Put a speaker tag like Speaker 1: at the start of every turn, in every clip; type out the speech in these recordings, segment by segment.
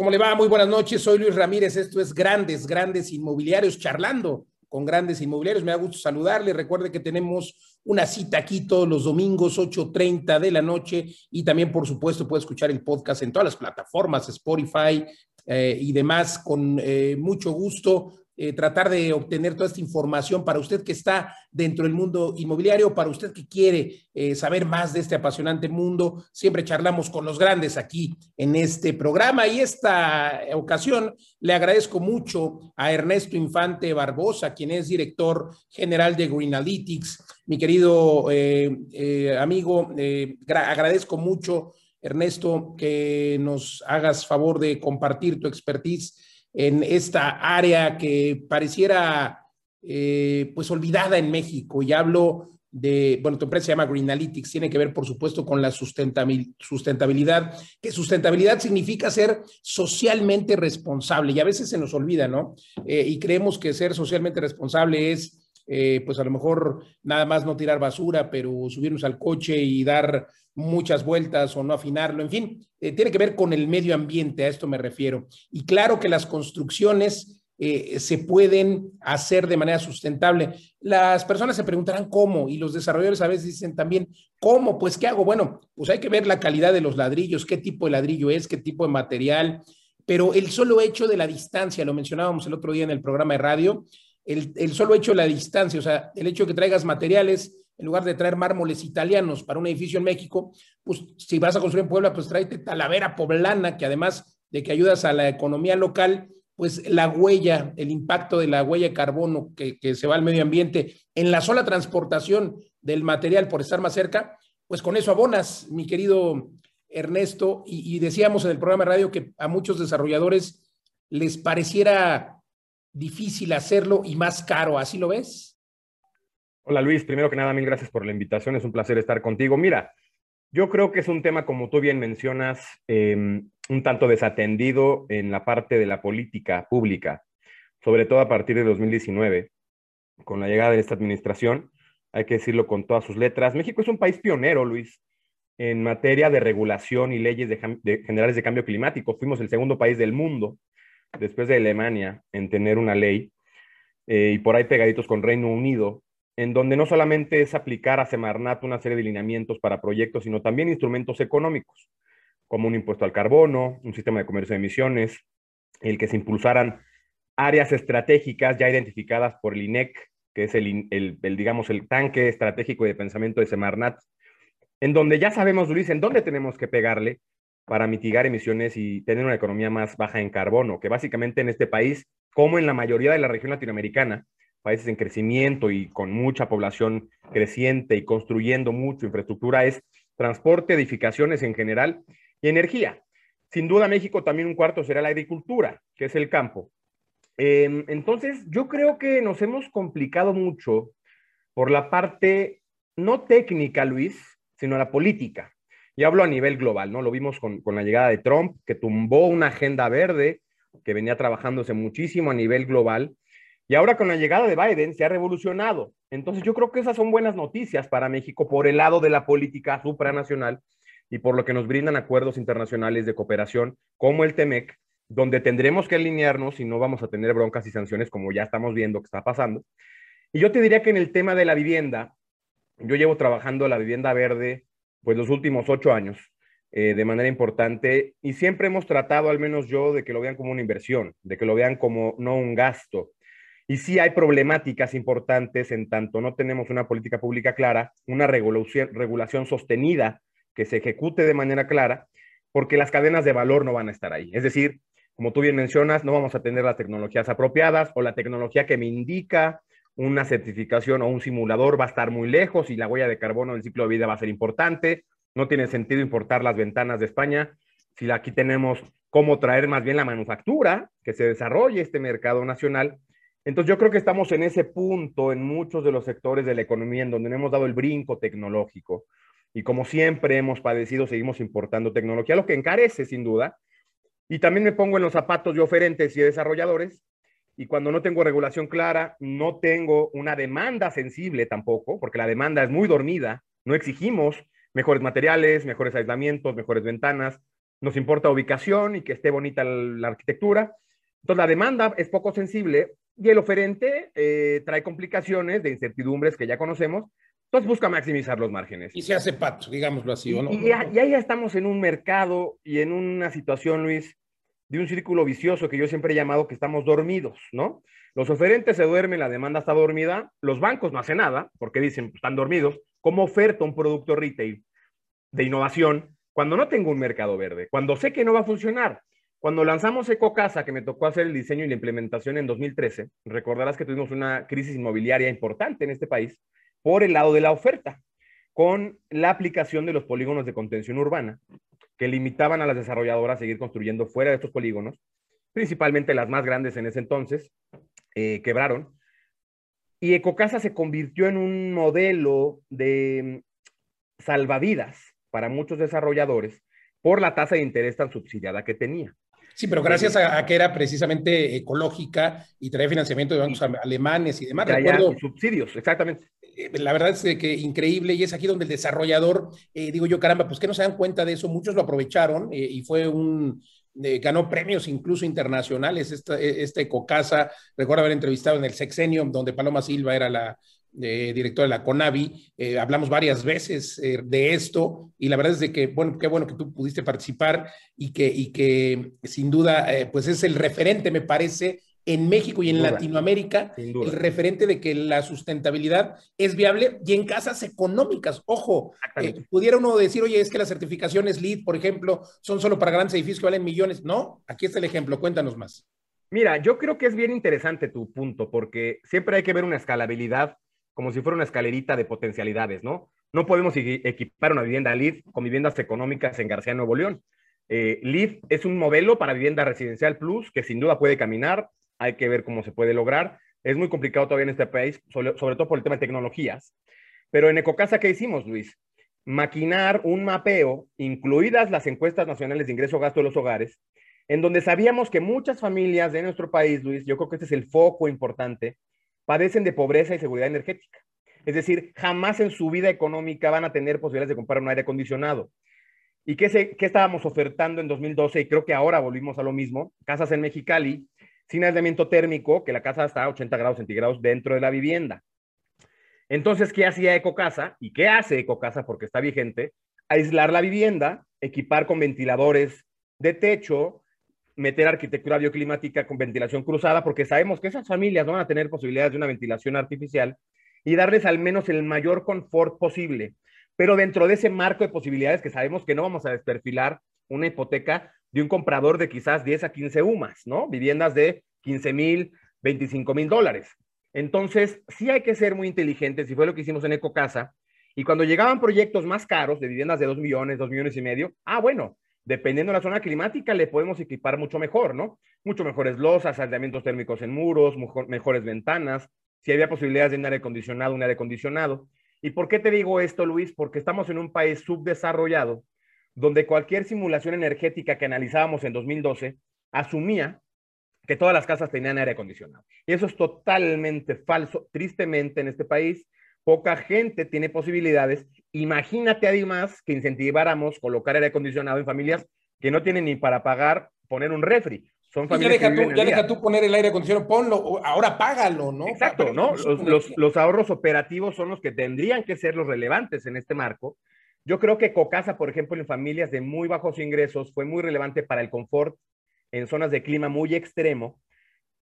Speaker 1: ¿Cómo le va? Muy buenas noches. Soy Luis Ramírez. Esto es Grandes, Grandes Inmobiliarios, charlando con Grandes Inmobiliarios. Me da gusto saludarle. Recuerde que tenemos una cita aquí todos los domingos, 8.30 de la noche. Y también, por supuesto, puede escuchar el podcast en todas las plataformas, Spotify eh, y demás, con eh, mucho gusto. Eh, tratar de obtener toda esta información para usted que está dentro del mundo inmobiliario, para usted que quiere eh, saber más de este apasionante mundo. Siempre charlamos con los grandes aquí en este programa y esta ocasión le agradezco mucho a Ernesto Infante Barbosa, quien es director general de Green Analytics. Mi querido eh, amigo, agradezco mucho. Ernesto, que nos hagas favor de compartir tu expertise en esta área que pareciera eh, pues olvidada en México. Y hablo de, bueno, tu empresa se llama Green Analytics, tiene que ver, por supuesto, con la sustentabilidad, que sustentabilidad significa ser socialmente responsable, y a veces se nos olvida, ¿no? Eh, y creemos que ser socialmente responsable es eh, pues a lo mejor nada más no tirar basura, pero subirnos al coche y dar muchas vueltas o no afinarlo, en fin, eh, tiene que ver con el medio ambiente, a esto me refiero. Y claro que las construcciones eh, se pueden hacer de manera sustentable. Las personas se preguntarán cómo y los desarrolladores a veces dicen también, ¿cómo? Pues, ¿qué hago? Bueno, pues hay que ver la calidad de los ladrillos, qué tipo de ladrillo es, qué tipo de material, pero el solo hecho de la distancia, lo mencionábamos el otro día en el programa de radio, el, solo hecho de la distancia, o sea, el hecho de que traigas materiales en lugar de traer mármoles italianos para un edificio en México, pues si vas a construir en Puebla, pues tráete talavera poblana, que además de que ayudas a la economía local, pues la huella, el impacto de la huella de carbono que, se va al medio ambiente en la sola transportación del material por estar más cerca, pues con eso abonas, mi querido Ernesto, y, y decíamos en el programa de radio que a muchos desarrolladores les pareciera difícil hacerlo y más caro. ¿Así lo ves?
Speaker 2: Hola Luis, primero que nada, mil gracias por la invitación. Es un placer estar contigo. Mira, yo creo que es un tema, como tú bien mencionas, em, un tanto desatendido en la parte de la política pública, sobre todo a partir de 2019, con la llegada de esta administración. Hay que decirlo con todas sus letras. México es un país pionero, Luis, en materia de regulación y leyes generales de cambio climático. Fuimos el segundo país del mundo después de Alemania, en tener una ley, eh, y por ahí pegaditos con Reino Unido, en donde no solamente es aplicar a Semarnat una serie de lineamientos para proyectos, sino también instrumentos económicos, como un impuesto al carbono, un sistema de comercio de emisiones, el que se impulsaran áreas estratégicas ya identificadas por el INEC, que es el, digamos, el tanque estratégico de pensamiento de Semarnat, en donde ya sabemos, Luis, en dónde tenemos que pegarle para mitigar emisiones y tener una economía más baja en carbono, que básicamente en este país, como en la mayoría de la región latinoamericana, países en crecimiento y con mucha población creciente y construyendo mucha infraestructura, es transporte, edificaciones en general y energía. Sin duda, México también un cuarto será la agricultura, que es el campo. Em, entonces, yo creo que nos hemos complicado mucho por la parte no técnica, Luis, sino la política. Y hablo a nivel global, ¿no? Lo vimos con, la llegada de Trump, que tumbó una agenda verde que venía trabajándose muchísimo a nivel global. Y ahora con la llegada de Biden se ha revolucionado. Entonces yo creo que esas son buenas noticias para México por el lado de la política supranacional y por lo que nos brindan acuerdos internacionales de cooperación como el TEMEC, donde tendremos que alinearnos y no vamos a tener broncas y sanciones como ya estamos viendo que está pasando. Y yo te diría que en el tema de la vivienda, yo llevo trabajando la vivienda verde pues los últimos ocho años eh, de manera importante y siempre hemos tratado, al menos yo, de que lo vean como una inversión, de que lo vean como no un gasto. Y sí hay problemáticas importantes en tanto no tenemos una política pública clara, una regulación, regulación sostenida que se ejecute de manera clara, porque las cadenas de valor no van a estar ahí. Es decir, como tú bien mencionas, no vamos a tener las tecnologías apropiadas o la tecnología que me indica una certificación o un simulador va a estar muy lejos y la huella de carbono del ciclo de vida va a ser importante. No tiene sentido importar las ventanas de España si aquí tenemos cómo traer más bien la manufactura, que se desarrolle este mercado nacional. Entonces yo creo que estamos en ese punto en muchos de los sectores de la economía en donde no hemos dado el brinco tecnológico. Y como siempre hemos padecido, seguimos importando tecnología, lo que encarece sin duda. Y también me pongo en los zapatos de oferentes y desarrolladores y cuando no tengo regulación clara, no tengo una demanda sensible tampoco, porque la demanda es muy dormida, no exigimos mejores materiales, mejores aislamientos, mejores ventanas, nos importa ubicación y que esté bonita la arquitectura. Entonces, la demanda es poco sensible y el oferente eh, trae complicaciones de incertidumbres que ya conocemos. Entonces, busca maximizar los márgenes.
Speaker 1: Y se hace pato, digámoslo así, ¿o no?
Speaker 2: Y, y, ahí ya estamos en un mercado y en una situación, Luis, de un círculo vicioso que yo siempre he llamado que estamos dormidos, ¿no? Los oferentes se duermen, la demanda está dormida, los bancos no hacen nada porque dicen, están dormidos. ¿Cómo oferta un producto retail de innovación cuando no tengo un mercado verde? Cuando sé que no va a funcionar. Cuando lanzamos EcoCasa, que me tocó hacer el diseño y la implementación en 2013, recordarás que tuvimos una crisis inmobiliaria importante en este país por el lado de la oferta, con la aplicación de los polígonos de contención urbana, que limitaban a las desarrolladoras a seguir construyendo fuera de estos polígonos, principalmente las más grandes en ese entonces, eh, quebraron. Y Ecocasa se convirtió en un modelo de mm, salvavidas para muchos desarrolladores por la tasa de interés tan subsidiada que tenía.
Speaker 1: Sí, pero gracias a, que era precisamente ecológica y traía financiamiento de bancos alemanes y demás.
Speaker 2: Recuerdo, subsidios, exactamente.
Speaker 1: Eh, la verdad es que increíble y es aquí donde el desarrollador, eh, digo yo, caramba, pues que no se dan cuenta de eso, muchos lo aprovecharon eh, y fue un, ganó premios incluso internacionales, esta, esta Ecocasa, recuerdo haber entrevistado en el Sexenio, donde Paloma Silva era la, eh, director de la CONAVI, hablamos varias veces de esto y la verdad es de que, bueno, qué bueno que tú pudiste participar y que, y que sin duda, pues es el referente, me parece, en México y en Latinoamérica, el referente de que la sustentabilidad es viable y en casas económicas. Ojo, pudiera uno decir, oye, es que las certificaciones LEED, por ejemplo, son solo para grandes edificios que valen millones. No, aquí está el ejemplo, cuéntanos más.
Speaker 2: Mira, yo creo que es bien interesante tu punto, porque siempre hay que ver una escalabilidad como si fuera una escalerita de potencialidades, ¿no? No podemos equipar una vivienda LEED con viviendas económicas en García Nuevo León. Eh, LEED es un modelo para vivienda residencial plus que sin duda puede caminar, hay que ver cómo se puede lograr. Es muy complicado todavía en este país, sobre, todo por el tema de tecnologías. Pero en Ecocasa, ¿qué hicimos, Luis? Maquinar un mapeo, incluidas las encuestas nacionales de ingreso-gasto de los hogares, en donde sabíamos que muchas familias de nuestro país, Luis, yo creo que este es el foco importante, padecen de pobreza y seguridad energética. Es decir, jamás en su vida económica van a tener posibilidades de comprar un aire acondicionado. ¿Y qué, se, qué estábamos ofertando en 2012? Y creo que ahora volvimos a lo mismo. Casas en Mexicali, sin aislamiento térmico, que la casa está a 80 grados centígrados dentro de la vivienda. Entonces, ¿qué hacía Ecocasa? ¿Y qué hace Ecocasa? Porque está vigente. Aislar la vivienda, equipar con ventiladores de techo, meter arquitectura bioclimática con ventilación cruzada, porque sabemos que esas familias van a tener posibilidades de una ventilación artificial y darles al menos el mayor confort posible. Pero dentro de ese marco de posibilidades que sabemos que no vamos a desperfilar una hipoteca de un comprador de quizás 10 a 15 UMAS, ¿no? Viviendas de 15 mil, 25 mil dólares. Entonces, sí hay que ser muy inteligentes, y fue lo que hicimos en Ecocasa. Y cuando llegaban proyectos más caros, de viviendas de 2 millones, 2 millones y medio, ah, bueno, dependiendo de la zona climática, le podemos equipar mucho mejor, ¿no? Mucho mejores losas, aislamientos térmicos en muros, mejores ventanas, si había posibilidades de un aire acondicionado, un aire acondicionado. ¿Y por qué te digo esto, Luis? Porque estamos en un país subdesarrollado, donde cualquier simulación energética que analizábamos en 2012 asumía que todas las casas tenían aire acondicionado. Y eso es totalmente falso. Tristemente en este país, poca gente tiene posibilidades Imagínate además que incentiváramos colocar aire acondicionado en familias que no tienen ni para pagar poner un refri. Son familias
Speaker 1: ya deja, tú, ya deja tú poner el aire acondicionado, ponlo, ahora págalo, ¿no?
Speaker 2: Exacto, ¿no? Los, los, ahorros operativos son los que tendrían que ser los relevantes en este marco. Yo creo que Cocasa, por ejemplo, en familias de muy bajos ingresos, fue muy relevante para el confort en zonas de clima muy extremo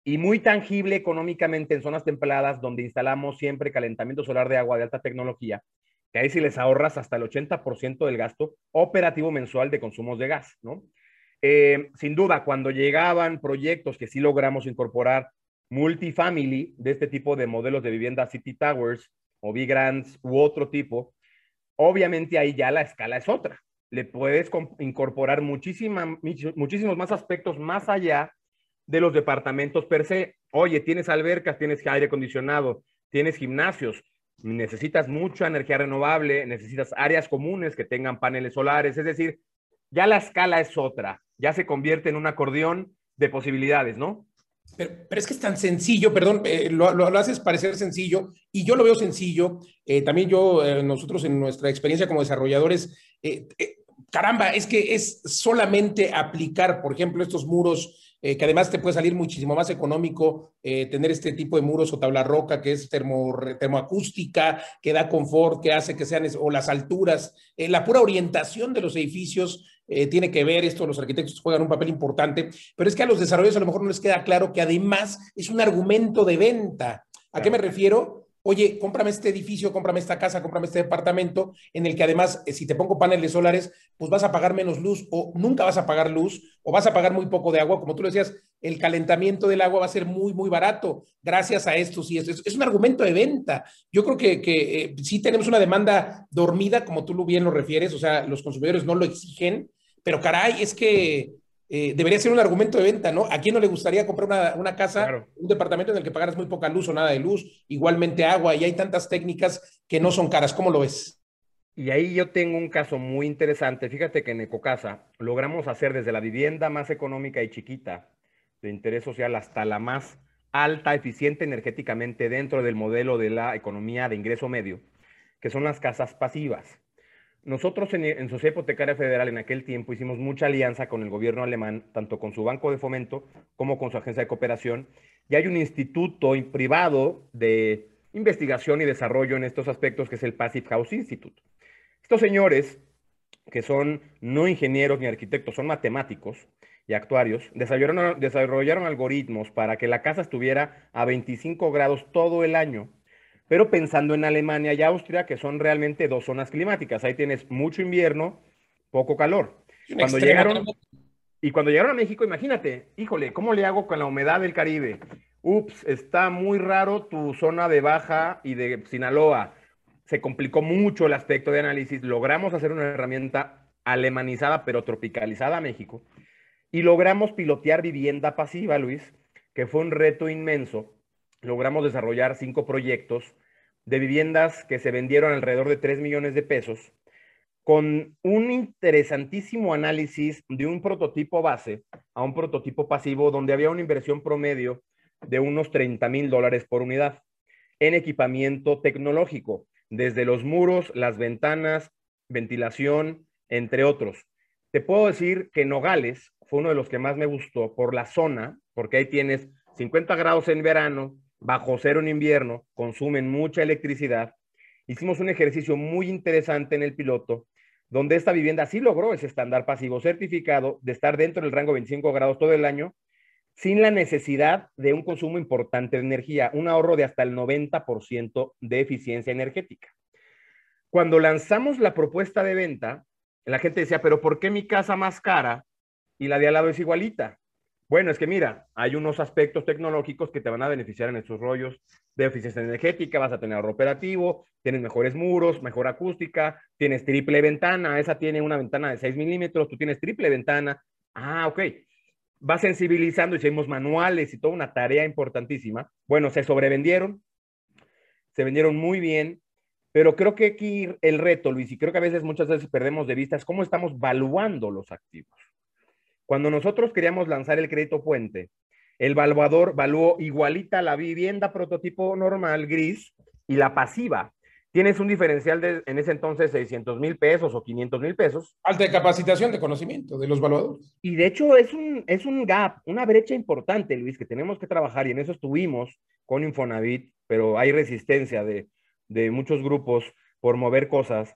Speaker 2: y muy tangible económicamente en zonas templadas donde instalamos siempre calentamiento solar de agua de alta tecnología que ahí sí les ahorras hasta el 80% del gasto operativo mensual de consumos de gas, ¿no? Eh, sin duda, cuando llegaban proyectos que sí logramos incorporar multifamily de este tipo de modelos de vivienda City Towers o Big Grands u otro tipo, obviamente ahí ya la escala es otra. Le puedes incorporar muchísima, muchísimos más aspectos más allá de los departamentos per se. Oye, tienes albercas, tienes aire acondicionado, tienes gimnasios, necesitas mucha energía renovable, necesitas áreas comunes que tengan paneles solares, es decir, ya la escala es otra, ya se convierte en un acordeón de posibilidades, ¿no?
Speaker 1: Pero, es que es tan sencillo, perdón, eh, lo, haces parecer sencillo y yo lo veo sencillo. Eh, también yo, eh, nosotros en nuestra experiencia como desarrolladores, caramba, es que es solamente aplicar, por ejemplo, estos muros que además te puede salir muchísimo más económico tener este tipo de muros o tabla roca que es termo, termoacústica, que da confort, que hace que sean, o las alturas, la pura orientación de los edificios tiene que ver, esto los arquitectos juegan un papel importante, pero es que a los desarrolladores a lo mejor no les queda claro que además es un argumento de venta. ¿A qué me refiero? Oye, cómprame este edificio, cómprame esta casa, cómprame este departamento, en el que además, eh, si te pongo paneles solares, pues vas a pagar menos luz o nunca vas a pagar luz o vas a pagar muy poco de agua. Como tú lo decías, el calentamiento del agua va a ser muy, muy barato gracias a esto y esto. Es, un argumento de venta. Yo creo que, que eh, sí tenemos una demanda dormida, como tú bien lo refieres, o sea, los consumidores no lo exigen, pero caray, es que eh, debería ser un argumento de venta, ¿no? ¿A quién no le gustaría comprar una, casa, un departamento en el que pagaras muy poca luz o nada de luz, igualmente agua, y hay tantas técnicas que no son caras? ¿Cómo lo ves?
Speaker 2: Y ahí yo tengo un caso muy interesante. Fíjate que en Ecocasa logramos hacer desde la vivienda más económica y chiquita de interés social hasta la más alta, eficiente energéticamente dentro del modelo de la economía de ingreso medio, que son las casas pasivas. Nosotros en, Sociedad Hipotecaria Federal en aquel tiempo hicimos mucha alianza con el gobierno alemán, tanto con su banco de fomento como con su agencia de cooperación. Y hay un instituto privado de investigación y desarrollo en estos aspectos que es el Passive House Institute. Estos señores, que son no ingenieros ni arquitectos, son matemáticos y actuarios, desarrollaron, desarrollaron algoritmos para que la casa estuviera a 25 grados todo el año pero pensando en Alemania y Austria, que son realmente dos zonas climáticas. Ahí tienes mucho invierno, poco calor. Cuando llegaron, y cuando llegaron a México, imagínate, híjole, ¿cómo le hago con la humedad del Caribe? Ups, está muy raro tu zona de Baja y de Sinaloa. Se complicó mucho el aspecto de análisis. Logramos hacer una herramienta alemanizada, pero tropicalizada a México. Y logramos pilotear vivienda pasiva, Luis, que fue un reto inmenso logramos desarrollar cinco proyectos de viviendas que se vendieron alrededor de 3 millones de pesos, con un interesantísimo análisis de un prototipo base a un prototipo pasivo donde había una inversión promedio de unos 30 mil dólares por unidad en equipamiento tecnológico, desde los muros, las ventanas, ventilación, entre otros. Te puedo decir que Nogales fue uno de los que más me gustó por la zona, porque ahí tienes 50 grados en verano, bajo cero en invierno, consumen mucha electricidad. Hicimos un ejercicio muy interesante en el piloto, donde esta vivienda sí logró ese estándar pasivo certificado de estar dentro del rango 25 grados todo el año, sin la necesidad de un consumo importante de energía, un ahorro de hasta el 90% de eficiencia energética. Cuando lanzamos la propuesta de venta, la gente decía, pero ¿por qué mi casa más cara y la de al lado es igualita? Bueno, es que mira, hay unos aspectos tecnológicos que te van a beneficiar en estos rollos de eficiencia energética, vas a tener ahorro operativo, tienes mejores muros, mejor acústica, tienes triple ventana, esa tiene una ventana de 6 milímetros, tú tienes triple ventana. Ah, ok. Va sensibilizando, hicimos manuales y toda una tarea importantísima. Bueno, se sobrevendieron, se vendieron muy bien, pero creo que aquí el reto, Luis, y creo que a veces muchas veces perdemos de vista, es cómo estamos valuando los activos. Cuando nosotros queríamos lanzar el crédito puente, el valuador valuó igualita la vivienda prototipo normal gris y la pasiva. Tienes un diferencial de en ese entonces 600 mil pesos o 500 mil pesos.
Speaker 1: Alta de capacitación de conocimiento de los valuadores.
Speaker 2: Y de hecho es un, es un gap, una brecha importante, Luis, que tenemos que trabajar y en eso estuvimos con Infonavit, pero hay resistencia de, de muchos grupos por mover cosas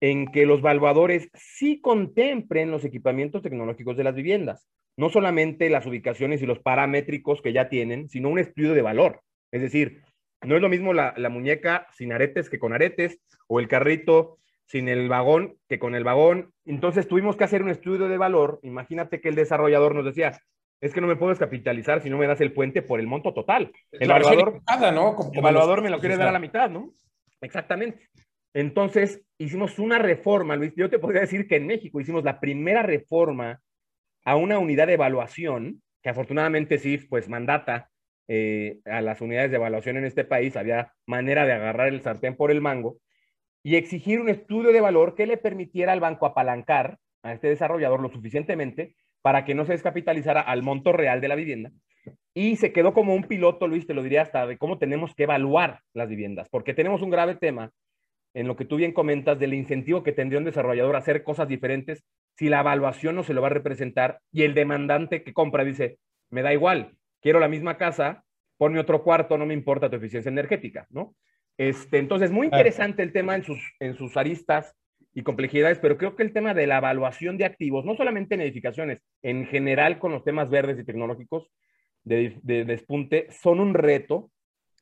Speaker 2: en que los valuadores sí contemplen los equipamientos tecnológicos de las viviendas, no solamente las ubicaciones y los paramétricos que ya tienen, sino un estudio de valor. Es decir, no es lo mismo la, muñeca sin aretes que con aretes, o el carrito sin el vagón que con el vagón. Entonces tuvimos que hacer un estudio de valor. Imagínate que el desarrollador nos decía, es que no me puedo capitalizar si no me das el puente por el monto total. El evaluador, ¿no? el evaluador me lo quiere dar a la mitad, ¿no? Exactamente. Entonces, hicimos una reforma, Luis. Yo te podría decir que en México hicimos la primera reforma a una unidad de evaluación, que afortunadamente sí, pues mandata eh, a las unidades de evaluación en este país. Había manera de agarrar el sartén por el mango y exigir un estudio de valor que le permitiera al banco apalancar a este desarrollador lo suficientemente para que no se descapitalizara al monto real de la vivienda. Y se quedó como un piloto, Luis, te lo diría hasta de cómo tenemos que evaluar las viviendas, porque tenemos un grave tema en lo que tú bien comentas del incentivo que tendría un desarrollador a hacer cosas diferentes si la evaluación no se lo va a representar y el demandante que compra dice, me da igual, quiero la misma casa, ponme otro cuarto, no me importa tu eficiencia energética, ¿no? Este, entonces, muy interesante el tema en sus, en sus aristas y complejidades, pero creo que el tema de la evaluación de activos, no solamente en edificaciones, en general con los temas verdes y tecnológicos de, de despunte, son un reto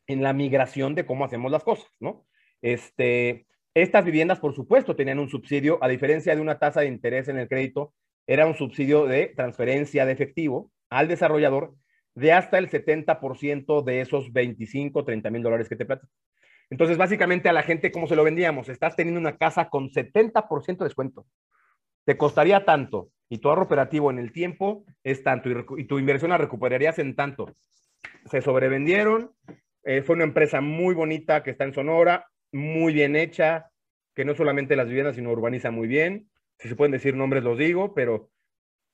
Speaker 2: en la migración de cómo hacemos las cosas, ¿no? Este, estas viviendas, por supuesto, tenían un subsidio, a diferencia de una tasa de interés en el crédito, era un subsidio de transferencia de efectivo al desarrollador de hasta el 70% de esos 25, 30 mil dólares que te platico. Entonces, básicamente a la gente, ¿cómo se lo vendíamos? Estás teniendo una casa con 70% de descuento. Te costaría tanto y tu ahorro operativo en el tiempo es tanto y, tu inversión la recuperarías en tanto. Se sobrevendieron. Eh, fue una empresa muy bonita que está en Sonora, muy bien hecha, que no solamente las viviendas, sino urbaniza muy bien. Si se pueden decir nombres, los digo, pero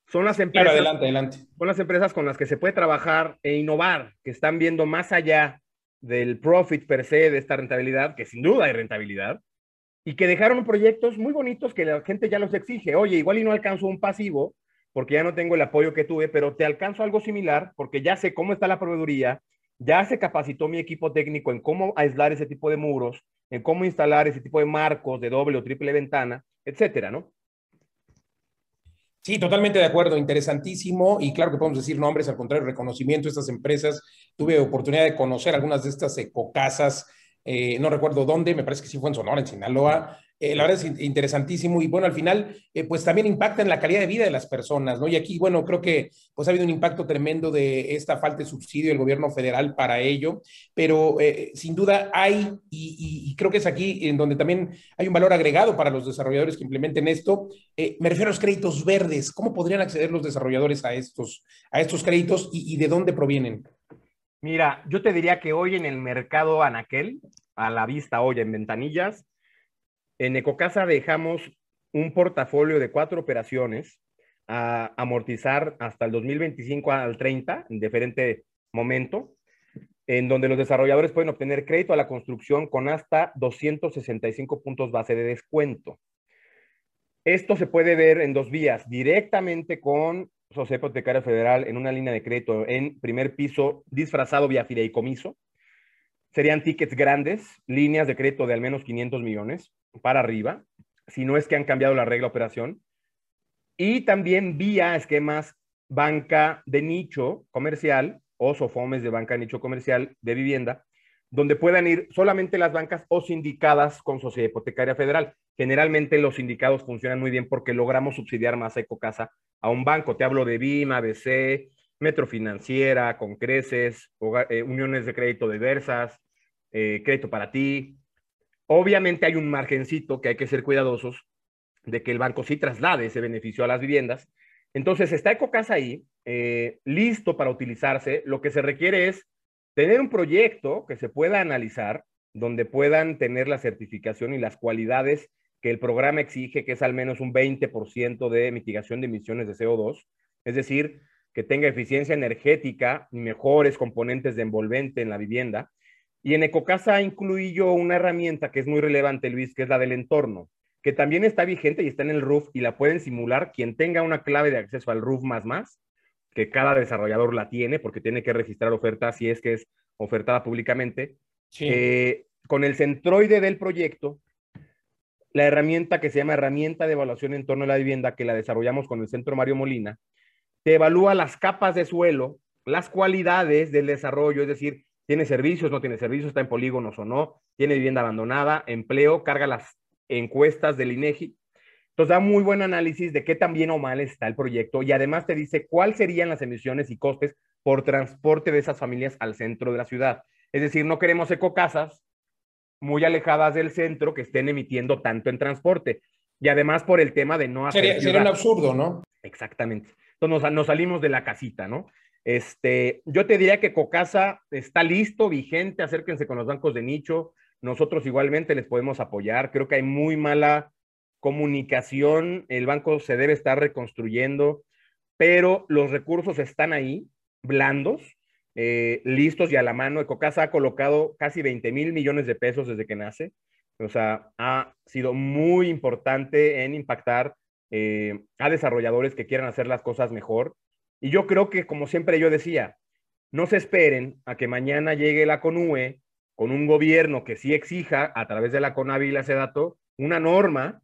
Speaker 2: son las empresas.
Speaker 1: adelante, adelante.
Speaker 2: Son las empresas con las que se puede trabajar e innovar, que están viendo más allá del profit per se de esta rentabilidad, que sin duda hay rentabilidad, y que dejaron proyectos muy bonitos que la gente ya los exige. Oye, igual y no alcanzo un pasivo porque ya no tengo el apoyo que tuve, pero te alcanzo algo similar porque ya sé cómo está la proveeduría, ya se capacitó mi equipo técnico en cómo aislar ese tipo de muros, en cómo instalar ese tipo de marcos de doble o triple ventana, etcétera, ¿no?
Speaker 1: Sí, totalmente de acuerdo, interesantísimo y claro que podemos decir nombres, al contrario, reconocimiento de estas empresas. Tuve oportunidad de conocer algunas de estas ecocasas, eh, no recuerdo dónde, me parece que sí fue en Sonora, en Sinaloa, eh, la verdad es interesantísimo y bueno, al final, eh, pues también impacta en la calidad de vida de las personas, ¿no? Y aquí, bueno, creo que pues ha habido un impacto tremendo de esta falta de subsidio del gobierno federal para ello, pero eh, sin duda hay, y, creo que es aquí en donde también hay un valor agregado para los desarrolladores que implementen esto. me refiero a los créditos verdes, ¿cómo podrían acceder los desarrolladores a estos, a estos créditos y, y de dónde provienen?
Speaker 2: Mira, yo te diría que hoy en el mercado anaquel, a la vista hoy en ventanillas, en Ecocasa dejamos un portafolio de cuatro operaciones a amortizar hasta el 2025 al 30, en diferente momento, en donde los desarrolladores pueden obtener crédito a la construcción con hasta 265 puntos base de descuento. Esto se puede ver en dos vías, directamente con Sociedad Hipotecaria Federal en una línea de crédito en primer piso disfrazado vía fideicomiso. Serían tickets grandes, líneas de crédito de al menos 500 millones, para arriba, si no es que han cambiado la regla de operación. Y también vía esquemas banca de nicho comercial o sofomes de banca de nicho comercial de vivienda, donde puedan ir solamente las bancas o sindicadas con Sociedad Hipotecaria Federal. Generalmente los sindicados funcionan muy bien porque logramos subsidiar más a Ecocasa a un banco. Te hablo de BIM, ABC, Metro Financiera, con creces, eh, uniones de crédito diversas, eh, crédito para ti, Obviamente hay un margencito que hay que ser cuidadosos de que el banco sí traslade ese beneficio a las viviendas. Entonces está Ecocasa ahí, eh, listo para utilizarse. Lo que se requiere es tener un proyecto que se pueda analizar, donde puedan tener la certificación y las cualidades que el programa exige, que es al menos un 20% de mitigación de emisiones de CO2, es decir, que tenga eficiencia energética y mejores componentes de envolvente en la vivienda, y en Ecocasa incluí yo una herramienta que es muy relevante, Luis, que es la del entorno, que también está vigente y está en el roof y la pueden simular quien tenga una clave de acceso al roof más más, que cada desarrollador la tiene porque tiene que registrar oferta si es que es ofertada públicamente. Eh, con el centroide del proyecto, la herramienta que se llama herramienta de evaluación en torno a la vivienda, que la desarrollamos con el Centro Mario Molina, te evalúa las capas de suelo, las cualidades del desarrollo, es decir, tiene servicios, no tiene servicios, está en polígonos o no, tiene vivienda abandonada, empleo, carga las encuestas del INEGI. Entonces da muy buen análisis de qué tan bien o mal está el proyecto y además te dice cuáles serían las emisiones y costes por transporte de esas familias al centro de la ciudad. Es decir, no queremos ecocasas muy alejadas del centro que estén emitiendo tanto en transporte. Y además por el tema de no
Speaker 1: hacer. Sería, un absurdo, ¿no?
Speaker 2: Exactamente. Entonces nos, salimos de la casita, ¿no? Este, yo te diría que Cocasa está listo, vigente, acérquense con los bancos de nicho. Nosotros igualmente les podemos apoyar. Creo que hay muy mala comunicación, el banco se debe estar reconstruyendo, pero los recursos están ahí, blandos, eh, listos y a la mano. Ecocasa ha colocado casi 20 mil millones de pesos desde que nace. O sea, ha sido muy importante en impactar eh, a desarrolladores que quieran hacer las cosas mejor. Y yo creo que, como siempre yo decía, no se esperen a que mañana llegue la CONUE con un gobierno que sí exija a través de la CONAVI y la SEDATO una norma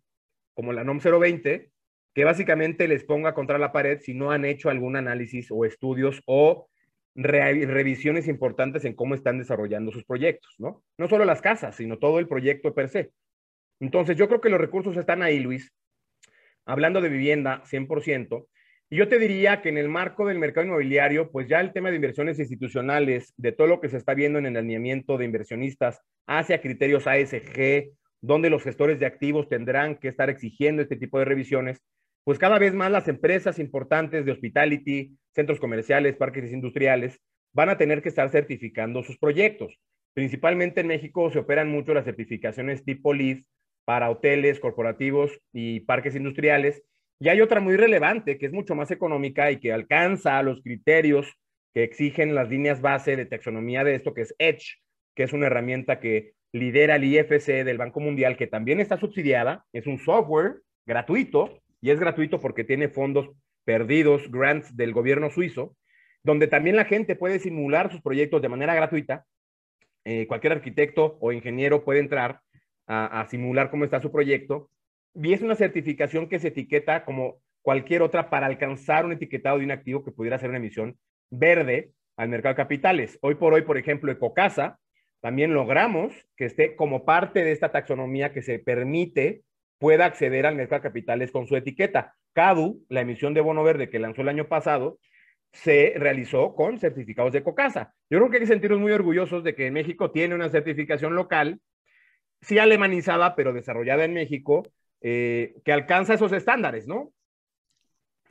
Speaker 2: como la NOM 020 que básicamente les ponga contra la pared si no han hecho algún análisis o estudios o revisiones importantes en cómo están desarrollando sus proyectos, ¿no? No solo las casas, sino todo el proyecto per se. Entonces, yo creo que los recursos están ahí, Luis. Hablando de vivienda, 100%. Y yo te diría que en el marco del mercado inmobiliario, pues ya el tema de inversiones institucionales, de todo lo que se está viendo en el alineamiento de inversionistas hacia criterios ASG, donde los gestores de activos tendrán que estar exigiendo este tipo de revisiones, pues cada vez más las empresas importantes de hospitality, centros comerciales, parques industriales, van a tener que estar certificando sus proyectos. Principalmente en México se operan mucho las certificaciones tipo LEED para hoteles, corporativos y parques industriales. Y hay otra muy relevante que es mucho más económica y que alcanza los criterios que exigen las líneas base de taxonomía de esto, que es Edge, que es una herramienta que lidera el IFC del Banco Mundial, que también está subsidiada, es un software gratuito y es gratuito porque tiene fondos perdidos, grants del gobierno suizo, donde también la gente puede simular sus proyectos de manera gratuita. Eh, cualquier arquitecto o ingeniero puede entrar a, simular cómo está su proyecto. Y es una certificación que se etiqueta como cualquier otra para alcanzar un etiquetado de un activo que pudiera ser una emisión verde al mercado de capitales. Hoy por hoy, por ejemplo, Ecocasa, también logramos que esté como parte de esta taxonomía que se permite pueda acceder al mercado de capitales con su etiqueta. CADU, la emisión de bono verde que lanzó el año pasado, se realizó con certificados de Cocasa. Yo creo que hay que sentirnos muy orgullosos de que México tiene una certificación local, sí alemanizada, pero desarrollada en México, eh, que alcanza esos estándares, ¿no?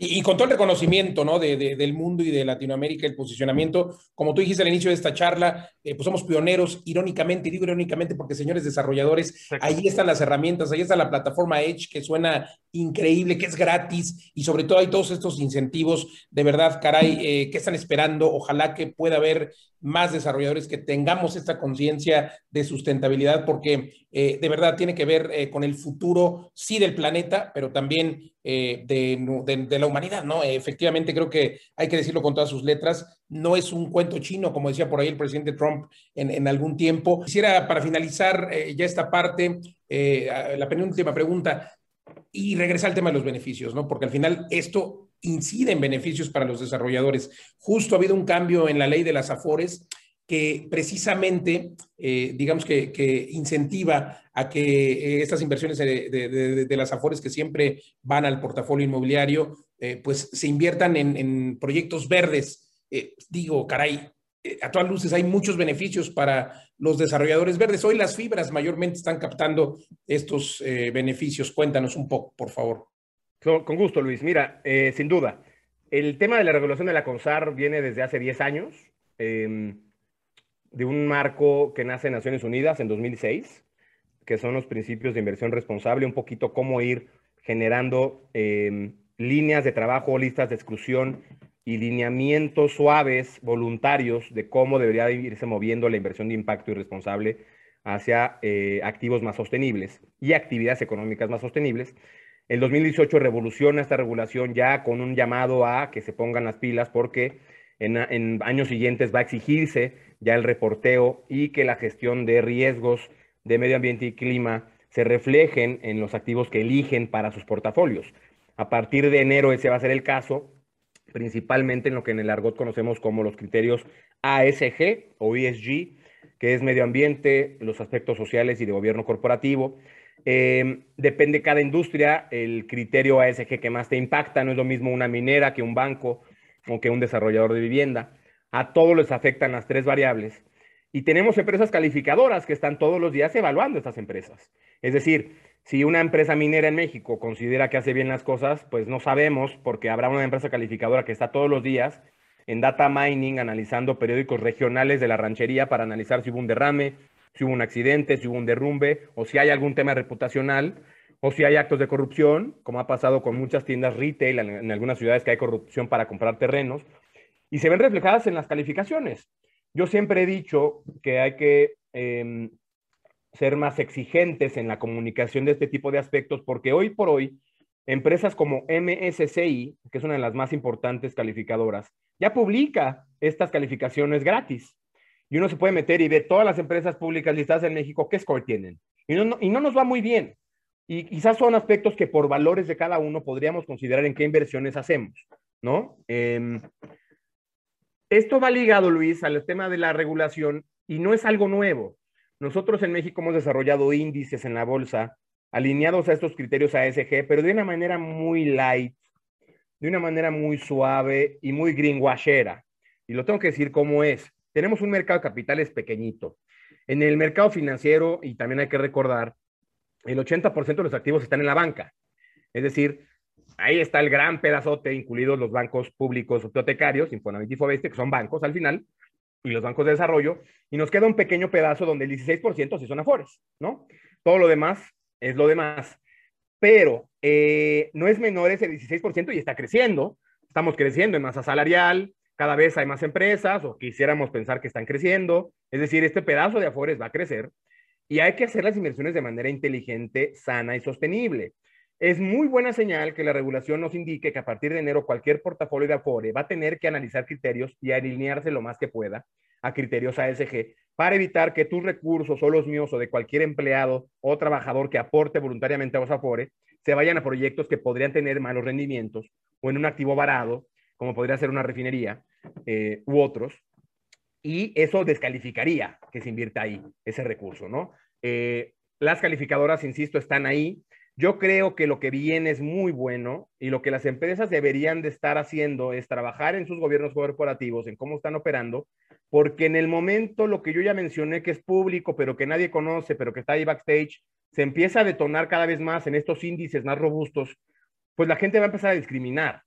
Speaker 1: Y, con todo el reconocimiento ¿no? De, del mundo y de Latinoamérica, el posicionamiento, como tú dijiste al inicio de esta charla, eh, pues somos pioneros, irónicamente, y digo irónicamente porque señores desarrolladores, ahí están las herramientas, ahí está la plataforma Edge, que suena increíble, que es gratis, y sobre todo hay todos estos incentivos, de verdad, caray, eh, ¿qué están esperando? Ojalá que pueda haber más desarrolladores que tengamos esta conciencia de sustentabilidad, porque eh, de verdad tiene que ver eh, con el futuro, sí, del planeta, pero también eh, de, la humanidad, ¿no? efectivamente, creo que hay que decirlo con todas sus letras, no es un cuento chino, como decía por ahí el presidente Trump en, en algún tiempo. Quisiera, para finalizar ya esta parte, la penúltima pregunta, y regresar al tema de los beneficios, ¿no? Porque al final esto incide en beneficios para los desarrolladores. Justo ha habido un cambio en la ley de las AFORES que precisamente, eh, digamos que, incentiva a que eh, estas inversiones de, las AFORES que siempre van al portafolio inmobiliario, eh, pues se inviertan en, proyectos verdes. digo, caray, a todas luces hay muchos beneficios para los desarrolladores verdes. Hoy las fibras mayormente están captando estos beneficios. Cuéntanos un poco, por favor.
Speaker 2: Con, gusto, Luis. Mira, eh, sin duda, el tema de la regulación de la CONSAR viene desde hace 10 años, em, de un marco que nace en Naciones Unidas en 2006, que son los principios de inversión responsable, un poquito cómo ir generando em, líneas de trabajo, listas de exclusión y lineamientos suaves, voluntarios, de cómo debería irse moviendo la inversión de impacto y responsable hacia eh, activos más sostenibles y actividades económicas más sostenibles. El 2018 revoluciona esta regulación ya con un llamado a que se pongan las pilas porque en, años siguientes va a exigirse ya el reporteo y que la gestión de riesgos de medio ambiente y clima se reflejen en los activos que eligen para sus portafolios. A partir de enero ese va a ser el caso, principalmente en lo que en el argot conocemos como los criterios ASG o ESG, que es medio ambiente, los aspectos sociales y de gobierno corporativo, eh, depende cada industria, el criterio ASG que más te impacta, no es lo mismo una minera que un banco o que un desarrollador de vivienda. A todos les afectan las tres variables. Y tenemos empresas calificadoras que están todos los días evaluando estas empresas. Es decir, si una empresa minera en México considera que hace bien las cosas, pues no sabemos porque habrá una empresa calificadora que está todos los días en data mining analizando periódicos regionales de la ranchería para analizar si hubo un derrame, si hubo un accidente, si hubo un derrumbe, o si hay algún tema reputacional, o si hay actos de corrupción, como ha pasado con muchas tiendas retail en, algunas ciudades que hay corrupción para comprar terrenos, y se ven reflejadas en las calificaciones. Yo siempre he dicho que hay que em, ser más exigentes en la comunicación de este tipo de aspectos, porque hoy por hoy, empresas como MSCI, que es una de las más importantes calificadoras, ya publica estas calificaciones gratis. Y uno se puede meter y ver todas las empresas públicas listadas en México, qué score tienen. Y no, y no nos va muy bien. Y quizás son aspectos que por valores de cada uno podríamos considerar en qué inversiones hacemos, ¿no? Em, esto va ligado, Luis, al tema de la regulación y no es algo nuevo. Nosotros en México hemos desarrollado índices en la bolsa alineados a estos criterios ASG, pero de una manera muy light, de una manera muy suave y muy greenwashera. Y lo tengo que decir cómo es. Tenemos un mercado de capitales pequeñito. En el mercado financiero, y también hay que recordar, el 80% de los activos están en la banca. Es decir, ahí está el gran pedazote, incluidos los bancos públicos hipotecarios, Infonavit y Fobeste, que son bancos al final, y los bancos de desarrollo, y nos queda un pequeño pedazo donde el 16% sí son afores, ¿no? Todo lo demás es lo demás. Pero eh, no es menor ese 16% y está creciendo. Estamos creciendo en masa salarial, cada vez hay más empresas, o quisiéramos pensar que están creciendo. Es decir, este pedazo de afores va a crecer y hay que hacer las inversiones de manera inteligente, sana y sostenible. Es muy buena señal que la regulación nos indique que a partir de enero cualquier portafolio de Afore va a tener que analizar criterios y alinearse lo más que pueda a criterios ASG para evitar que tus recursos o los míos o de cualquier empleado o trabajador que aporte voluntariamente a los Afore se vayan a proyectos que podrían tener malos rendimientos o en un activo varado, como podría ser una refinería eh, u otros, y eso descalificaría que se invierta ahí ese recurso, ¿no? Eh, las calificadoras, insisto, están ahí. Yo creo que lo que viene es muy bueno y lo que las empresas deberían de estar haciendo es trabajar en sus gobiernos corporativos, en cómo están operando, porque en el momento lo que yo ya mencioné que es público, pero que nadie conoce, pero que está ahí backstage, se empieza a detonar cada vez más en estos índices más robustos, pues la gente va a empezar a discriminar.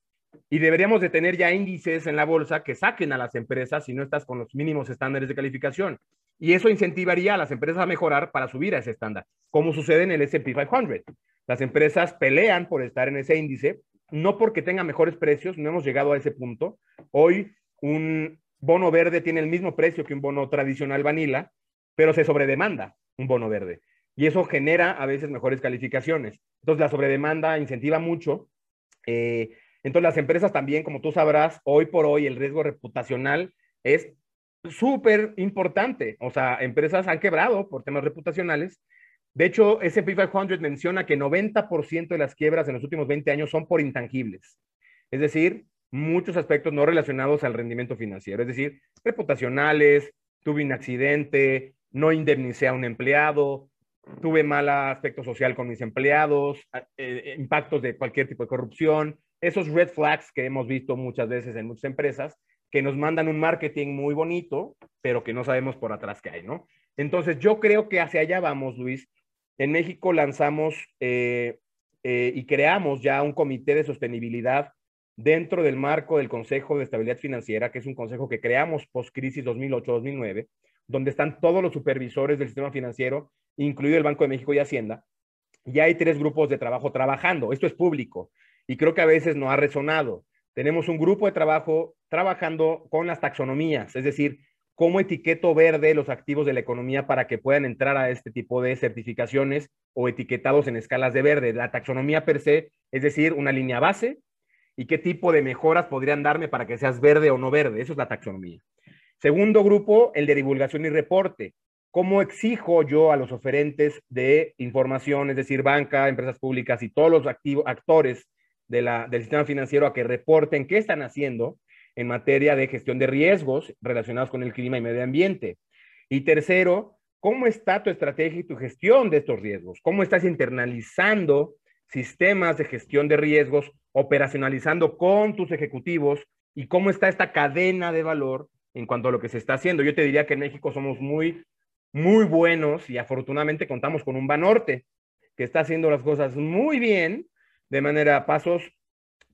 Speaker 2: Y deberíamos de tener ya índices en la bolsa que saquen a las empresas si no estás con los mínimos estándares de calificación. Y eso incentivaría a las empresas a mejorar para subir a ese estándar, como sucede en el SP 500. Las empresas pelean por estar en ese índice, no porque tengan mejores precios, no hemos llegado a ese punto. Hoy un bono verde tiene el mismo precio que un bono tradicional vanilla, pero se sobredemanda un bono verde. Y eso genera a veces mejores calificaciones. Entonces la sobredemanda incentiva mucho. Eh, entonces, las empresas también, como tú sabrás, hoy por hoy el riesgo reputacional es súper importante. O sea, empresas han quebrado por temas reputacionales. De hecho, S&P 500 menciona que 90% de las quiebras en los últimos 20 años son por intangibles. Es decir, muchos aspectos no relacionados al rendimiento financiero. Es decir, reputacionales, tuve un accidente, no indemnicé a un empleado, tuve mal aspecto social con mis empleados, eh, impactos de cualquier tipo de corrupción, esos red flags que hemos visto muchas veces en muchas empresas, que nos mandan un marketing muy bonito, pero que no sabemos por atrás qué hay, ¿no? Entonces, yo creo que hacia allá vamos, Luis. En México lanzamos eh, eh, y creamos ya un comité de sostenibilidad dentro del marco del Consejo de Estabilidad Financiera, que es un consejo que creamos post-crisis 2008-2009, donde están todos los supervisores del sistema financiero, incluido el Banco de México y Hacienda. Ya hay tres grupos de trabajo trabajando. Esto es público y creo que a veces no ha resonado. Tenemos un grupo de trabajo trabajando con las taxonomías, es decir, cómo etiqueto verde los activos de la economía para que puedan entrar a este tipo de certificaciones o etiquetados en escalas de verde. La taxonomía per se, es decir, una línea base y qué tipo de mejoras podrían darme para que seas verde o no verde. Eso es la taxonomía. Segundo grupo, el de divulgación y reporte. ¿Cómo exijo yo a los oferentes de información, es decir, banca, empresas públicas y todos los activos, actores del sistema financiero a que reporten qué están haciendo en materia de gestión de riesgos relacionados con el clima y medio ambiente. Y tercero, ¿cómo está tu estrategia y tu gestión de estos riesgos? ¿Cómo estás internalizando sistemas de gestión de riesgos, operacionalizando con tus ejecutivos y cómo está esta cadena de valor en cuanto a lo que se está haciendo? Yo te diría que en México somos muy, muy buenos y afortunadamente contamos con un Banorte que está haciendo las cosas muy bien de manera pasos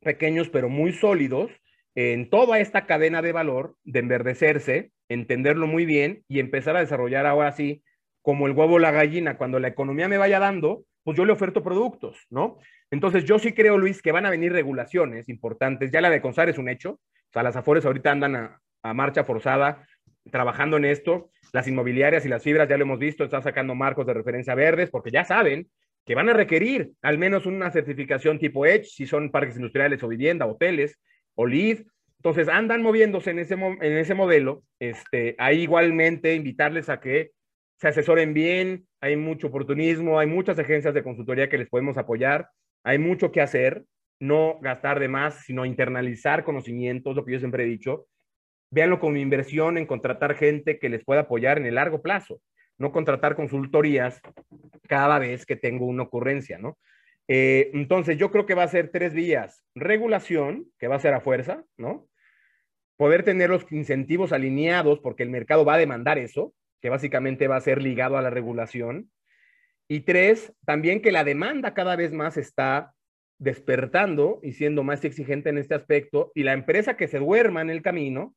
Speaker 2: pequeños pero muy sólidos en toda esta cadena de valor, de enverdecerse, entenderlo muy bien y empezar a desarrollar ahora sí, como el huevo o la gallina, cuando la economía me vaya dando, pues yo le oferto productos, ¿no? Entonces yo sí creo, Luis, que van a venir regulaciones importantes. Ya la de CONSAR es un hecho, o sea, las AFORES ahorita andan a, a marcha forzada trabajando en esto. las inmobiliarias y las fibras, ya lo hemos visto, están sacando marcos de referencia verdes porque ya saben que van a requerir al menos una certificación tipo Edge, si son parques industriales o vivienda, hoteles o LEED. Entonces andan moviéndose en ese, en ese modelo. Este, ahí igualmente invitarles a que se asesoren bien, hay mucho oportunismo, hay muchas agencias de consultoría que les podemos apoyar, hay mucho que hacer, no gastar de más, sino internalizar conocimientos, lo que yo siempre he dicho. Véanlo como inversión en contratar gente que les pueda apoyar en el largo plazo, no contratar consultorías cada vez que tengo una ocurrencia, ¿no? Eh, entonces, yo creo que va a ser tres vías. Regulación, que va a ser a fuerza, ¿no? Poder tener los incentivos alineados, porque el mercado va a demandar eso, que básicamente va a ser ligado a la regulación. Y tres, también que la demanda cada vez más está despertando y siendo más exigente en este aspecto, y la empresa que se duerma en el camino,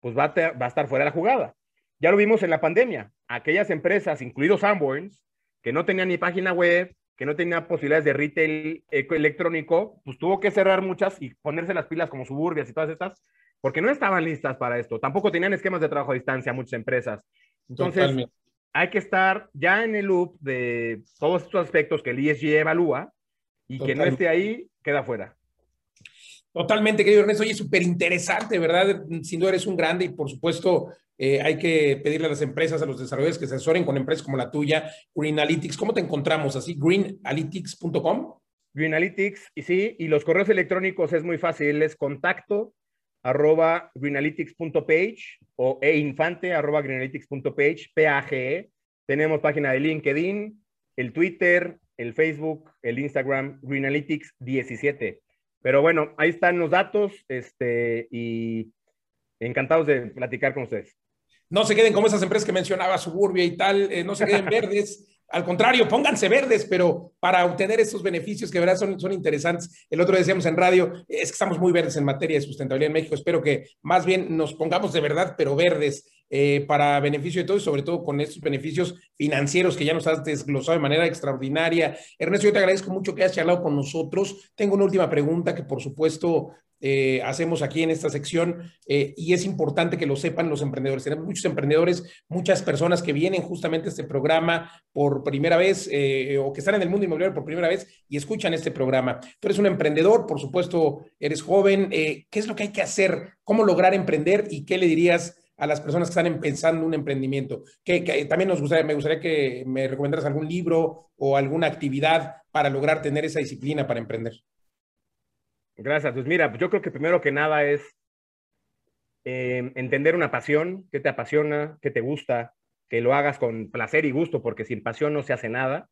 Speaker 2: pues va a, va a estar fuera de la jugada. Ya lo vimos en la pandemia. Aquellas empresas, incluidos Sanborns, que no tenían ni página web, que no tenían posibilidades de retail electrónico, pues tuvo que cerrar muchas y ponerse las pilas como suburbias y todas estas, porque no estaban listas para esto. Tampoco tenían esquemas de trabajo a distancia muchas empresas. Entonces, hay que estar ya en el loop de todos estos aspectos que el ESG evalúa y que no esté ahí, queda fuera.
Speaker 1: Totalmente, querido Ernesto. Oye, súper interesante, ¿verdad? Sin duda eres un grande y por supuesto eh, hay que pedirle a las empresas, a los desarrolladores que se asesoren con empresas como la tuya, Green Analytics. ¿Cómo te encontramos? ¿Así? ¿Greenanalytics.com?
Speaker 2: Green Analytics, y sí, y los correos electrónicos es muy fácil, es contacto arroba greenanalytics.page o einfante arroba greenanalytics.page, PAGE. Tenemos página de LinkedIn, el Twitter, el Facebook, el Instagram, Greenanalytics 17. Pero bueno, ahí están los datos este, y encantados de platicar con ustedes.
Speaker 1: No se queden como esas empresas que mencionaba, Suburbia y tal, eh, no se queden verdes. Al contrario, pónganse verdes, pero para obtener estos beneficios que verdad son, son interesantes. El otro día decíamos en radio, es que estamos muy verdes en materia de sustentabilidad en México. Espero que más bien nos pongamos de verdad, pero verdes. Eh, para beneficio de todos y sobre todo con estos beneficios financieros que ya nos has desglosado de manera extraordinaria. Ernesto, yo te agradezco mucho que hayas charlado con nosotros. Tengo una última pregunta que por supuesto eh, hacemos aquí en esta sección eh, y es importante que lo sepan los emprendedores. Tenemos muchos emprendedores, muchas personas que vienen justamente a este programa por primera vez o que están en el mundo inmobiliario por primera vez y escuchan este programa. Tú eres un emprendedor, por supuesto, eres joven. ¿Qué es lo que hay que hacer? ¿Cómo lograr emprender y qué le dirías? a las personas que están pensando un emprendimiento. Que, también nos gustaría, me gustaría que me recomendaras algún libro o alguna actividad para lograr tener esa disciplina para emprender.
Speaker 2: Gracias. Pues mira, yo creo que primero que nada es eh, entender una pasión, qué te apasiona, qué te gusta, que lo hagas con placer y gusto, porque sin pasión no se hace nada.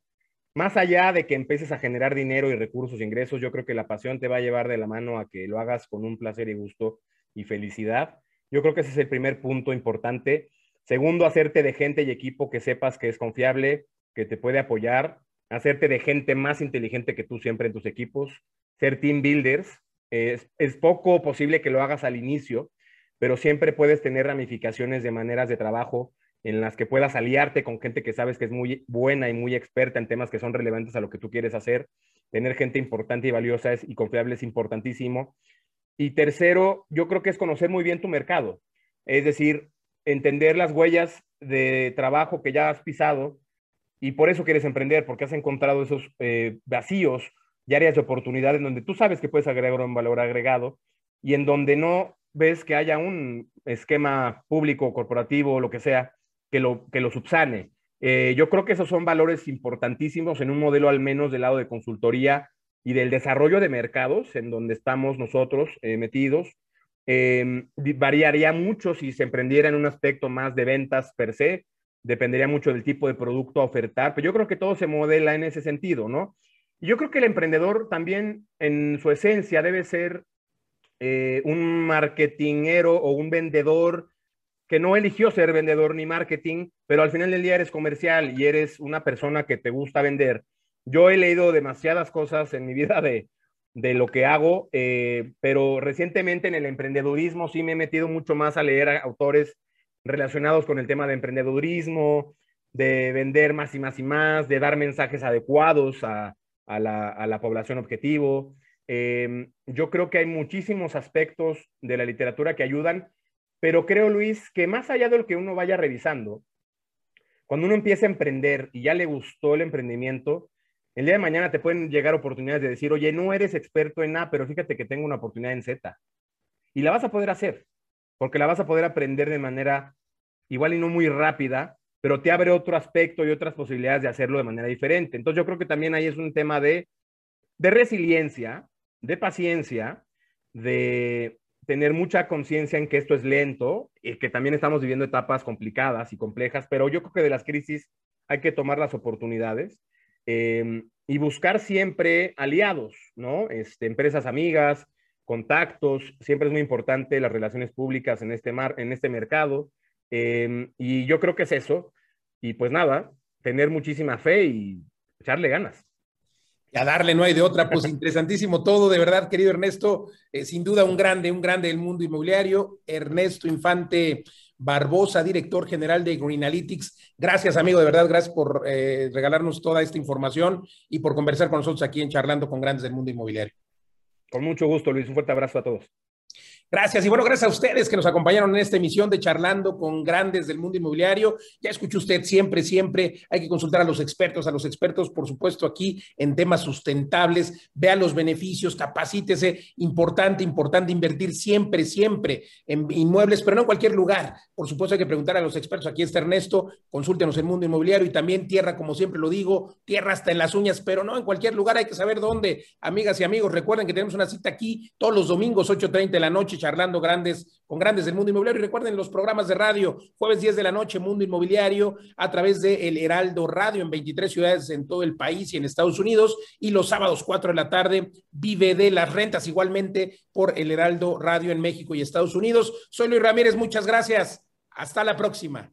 Speaker 2: Más allá de que empieces a generar dinero y recursos e ingresos, yo creo que la pasión te va a llevar de la mano a que lo hagas con un placer y gusto y felicidad. Yo creo que ese es el primer punto importante. Segundo, hacerte de gente y equipo que sepas que es confiable, que te puede apoyar, hacerte de gente más inteligente que tú siempre en tus equipos, ser team builders. Es, poco posible que lo hagas al inicio, pero siempre puedes tener ramificaciones de maneras de trabajo en las que puedas aliarte con gente que sabes que es muy buena y muy experta en temas que son relevantes a lo que tú quieres hacer. Tener gente importante y valiosa y confiable es importantísimo. Y tercero, yo creo que es conocer muy bien tu mercado, es decir, entender las huellas de trabajo que ya has pisado y por eso quieres emprender, porque has encontrado esos eh, vacíos y áreas de oportunidad en donde tú sabes que puedes agregar un valor agregado y en donde no ves que haya un esquema público, corporativo, o lo que sea, que lo, que lo subsane. Eh, yo creo que esos son valores importantísimos en un modelo al menos del lado de consultoría y del desarrollo de mercados en donde estamos nosotros eh, metidos. Em, variaría mucho si se emprendiera en un aspecto más de ventas per se, dependería mucho del tipo de producto a ofertar, pero yo creo que todo se modela en ese sentido, ¿no? Yo creo que el emprendedor también en su esencia debe ser eh, un marketingero o un vendedor que no eligió ser vendedor ni marketing, pero al final del día eres comercial y eres una persona que te gusta vender. Yo he leído demasiadas cosas en mi vida de, lo que hago, eh, pero recientemente en el emprendedurismo sí me he metido mucho más a leer autores relacionados con el tema de emprendedurismo, de vender más y más y más, de dar mensajes adecuados a, la, población objetivo. Em, yo creo que hay muchísimos aspectos de la literatura que ayudan, pero creo, Luis, que más allá de lo que uno vaya revisando, cuando uno empieza a emprender y ya le gustó el emprendimiento, el día de mañana te pueden llegar oportunidades de decir, oye, no eres experto en A, pero fíjate que tengo una oportunidad en Z. Y la vas a poder hacer, porque la vas a poder aprender de manera igual y no muy rápida, pero te abre otro aspecto y otras posibilidades de hacerlo de manera diferente. Entonces yo creo que también ahí es un tema de, de resiliencia, de paciencia, de tener mucha conciencia en que esto es lento y que también estamos viviendo etapas complicadas y complejas, pero yo creo que de las crisis hay que tomar las oportunidades em, y buscar siempre aliados, ¿no? Este, empresas amigas, contactos, siempre es muy importante las relaciones públicas en este, mar, en este mercado. Em, y yo creo que es eso. Y pues nada, tener muchísima fe y echarle ganas.
Speaker 1: Y a darle, no hay de otra. Pues interesantísimo todo, de verdad, querido Ernesto. Eh, sin duda, un grande, un grande del mundo inmobiliario. Ernesto Infante Barbosa, director general de Green Analytics. Gracias, amigo, de verdad, gracias por eh, regalarnos toda esta información y por conversar con nosotros aquí en Charlando con Grandes del Mundo Inmobiliario.
Speaker 2: Con mucho gusto, Luis. Un fuerte abrazo a todos.
Speaker 1: Gracias. Y bueno, gracias a ustedes que nos acompañaron en esta emisión de Charlando con Grandes del Mundo Inmobiliario. Ya escuchó usted siempre, siempre hay que consultar a los expertos, a los expertos, por supuesto, aquí en temas sustentables. Vea los beneficios, capacítese. Importante, importante invertir siempre, siempre en inmuebles, pero no en cualquier lugar. Por supuesto, hay que preguntar a los expertos. Aquí está Ernesto, consúltenos el mundo inmobiliario y también tierra, como siempre lo digo, tierra hasta en las uñas, pero no en cualquier lugar. Hay que saber dónde. Amigas y amigos, recuerden que tenemos una cita aquí todos los domingos, 8:30 de la noche charlando grandes con grandes del mundo inmobiliario. Y recuerden los programas de radio, jueves 10 de la noche, Mundo Inmobiliario, a través de El Heraldo Radio en 23 ciudades en todo el país y en Estados Unidos. Y los sábados 4 de la tarde, Vive de las Rentas, igualmente por El Heraldo Radio en México y Estados Unidos. Soy Luis Ramírez, muchas gracias. Hasta la próxima.